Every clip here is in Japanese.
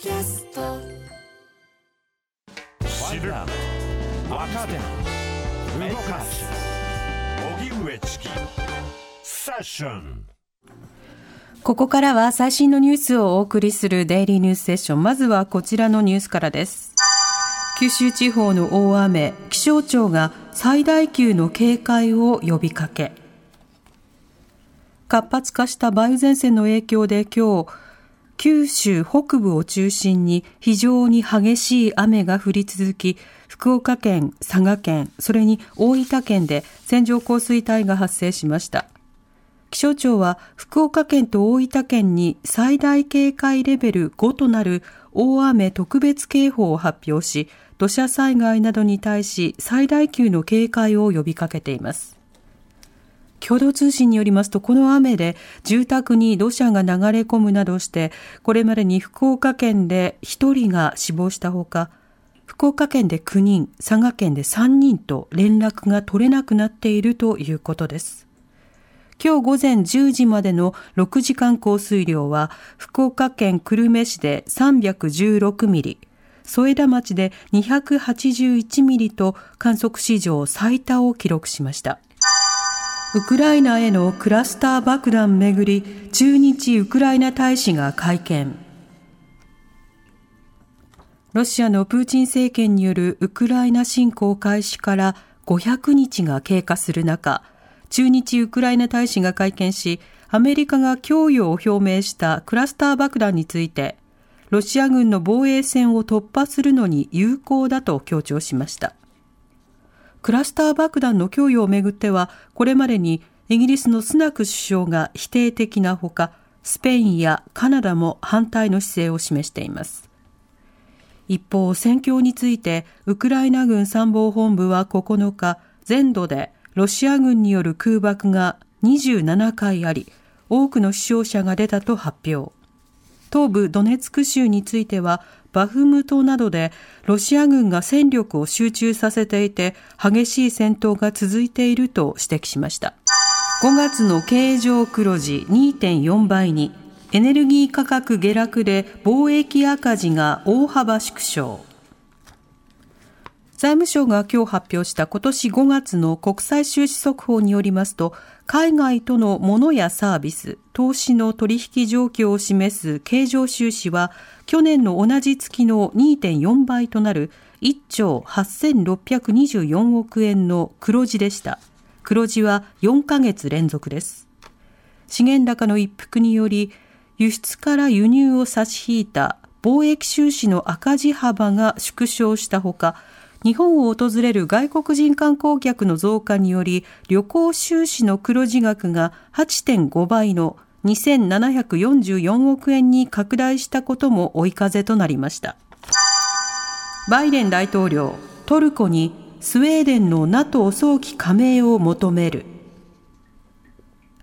キャスト知る若手動かす荻上チキセッションここからは最新のニュースをお送りするデイリーニュースセッション。まずはこちらのニュースからです。九州地方の大雨、気象庁が最大級の警戒を呼びかけ。活発化した梅雨前線の影響で今日、九州北部を中心に非常に激しい雨が降り続き、福岡県、佐賀県、それに大分県で線状降水帯が発生しました。気象庁は福岡県と大分県に最大警戒レベル5となる大雨特別警報を発表し、土砂災害などに対し最大級の警戒を呼びかけています。共同通信によりますと、この雨で住宅に土砂が流れ込むなどして、これまでに福岡県で1人が死亡したほか、福岡県で9人、佐賀県で3人と連絡が取れなくなっているということです。今日午前10時までの6時間降水量は、福岡県久留米市で316ミリ、添田町で281ミリと観測史上最多を記録しました。ウクライナへのクラスター爆弾めぐり、駐日ウクライナ大使が会見。ロシアのプーチン政権によるウクライナ侵攻開始から500日が経過する中、駐日ウクライナ大使が会見し、アメリカが供与を表明したクラスター爆弾について、ロシア軍の防衛線を突破するのに有効だと強調しました。クラスター爆弾の供与をめぐっては、これまでにイギリスのスナク首相が否定的なほか、スペインやカナダも反対の姿勢を示しています。一方、戦況について、ウクライナ軍参謀本部は9日、全土でロシア軍による空爆が27回あり、多くの死傷者が出たと発表。東部ドネツク州については、バフムトなどでロシア軍が戦力を集中させていて激しい戦闘が続いていると指摘しました。5月の経常黒字2.4倍にエネルギー価格下落で貿易赤字が大幅縮小。財務省が今日発表した今年5月の国際収支速報によりますと、海外との物やサービス、投資の取引状況を示す経常収支は、去年の同じ月の2.4倍となる1兆8624億円の黒字でした。黒字は4ヶ月連続です。資源高の一服により、輸出から輸入を差し引いた貿易収支の赤字幅が縮小したほか、日本を訪れる外国人観光客の増加により、旅行収支の黒字額が8.5倍の2744億円に拡大したことも追い風となりました。バイデン大統領、トルコにスウェーデンの NATO 早期加盟を求める。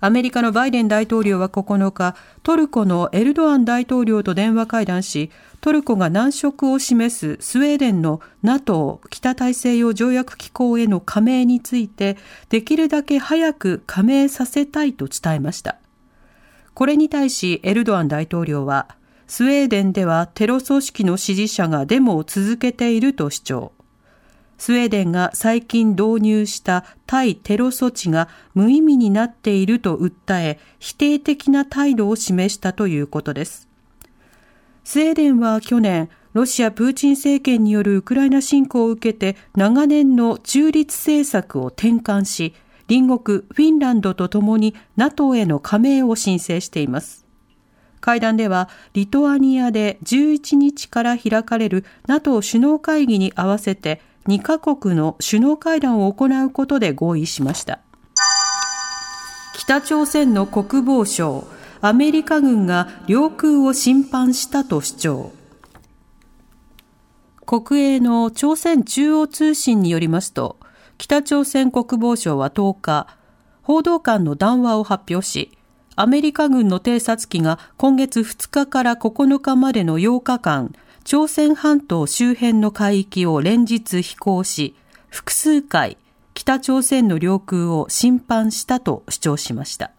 アメリカのバイデン大統領は9日、トルコのエルドアン大統領と電話会談し、トルコが難色を示すスウェーデンの NATO 北大西洋条約機構への加盟について、できるだけ早く加盟させたいと伝えました。これに対しエルドアン大統領は、スウェーデンではテロ組織の支持者がデモを続けていると主張。スウェーデンが最近導入した対テロ措置が無意味になっていると訴え、否定的な態度を示したということです。スウェーデンは去年、ロシア・プーチン政権によるウクライナ侵攻を受けて長年の中立政策を転換し、隣国フィンランドとともに NATO への加盟を申請しています。会談ではリトアニアで11日から開かれる NATO 首脳会議に合わせて2カ国の首脳会談を行うことで合意しました。北朝鮮の国防省、アメリカ軍が領空を侵犯したと主張。国営の朝鮮中央通信によりますと、北朝鮮国防省は10日、報道官の談話を発表し、アメリカ軍の偵察機が今月2日から9日までの8日間、朝鮮半島周辺の海域を連日飛行し、複数回北朝鮮の領空を侵犯したと主張しました。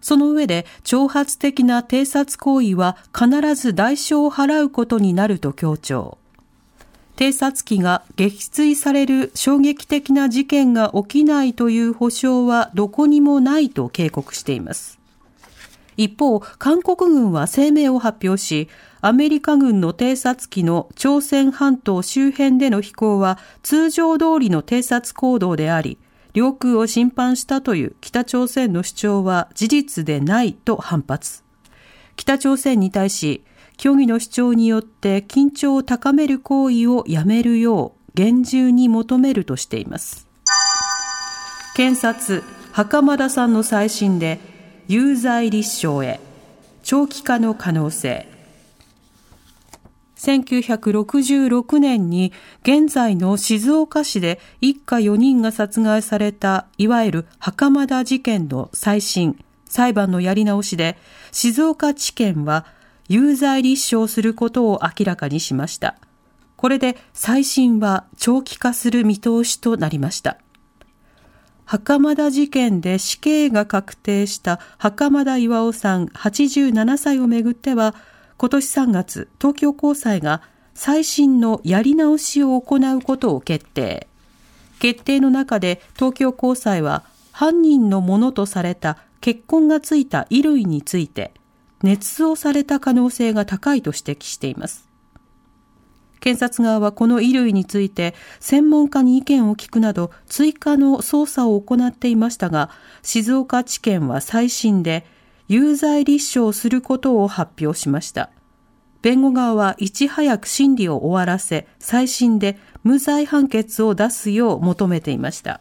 その上で挑発的な偵察行為は必ず代償を払うことになると強調。偵察機が撃墜される衝撃的な事件が起きないという保証はどこにもないと警告しています。一方、韓国軍は声明を発表し、アメリカ軍の偵察機の朝鮮半島周辺での飛行は通常通りの偵察行動であり、領空を侵犯したという北朝鮮の主張は事実でないと反発。北朝鮮に対し、虚偽の主張によって緊張を高める行為をやめるよう厳重に求めるとしています。検察、袴田さんの再審で有罪立証へ長期化の可能性。1966年に現在の静岡市で一家4人が殺害されたいわゆる袴田事件の再審、裁判のやり直しで静岡地検は有罪立証することを明らかにしました。これで再審は長期化する見通しとなりました。袴田事件で死刑が確定した袴田巌さん87歳をめぐっては、今年3月、東京高裁が再審のやり直しを行うことを決定。決定の中で東京高裁は犯人のものとされた血痕がついた衣類について捏造された可能性が高いと指摘しています。検察側はこの衣類について専門家に意見を聞くなど追加の捜査を行っていましたが、静岡地検は再審で有罪立証することを発表しました。弁護側はいち早く審理を終わらせ、再審で無罪判決を出すよう求めていました。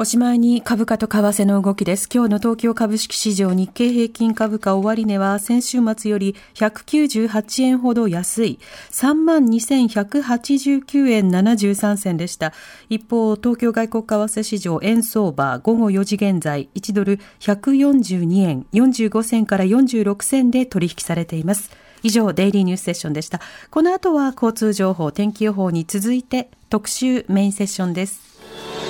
おしまいに株価と為替の動きです。今日の東京株式市場日経平均株価終値は先週末より198円ほど安い32,189円73銭でした。一方、東京外国為替市場円相場午後4時現在1ドル142円45銭から46銭で取引されています。以上、デイリーニュースセッションでした。この後は交通情報、天気予報に続いて特集メインセッションです。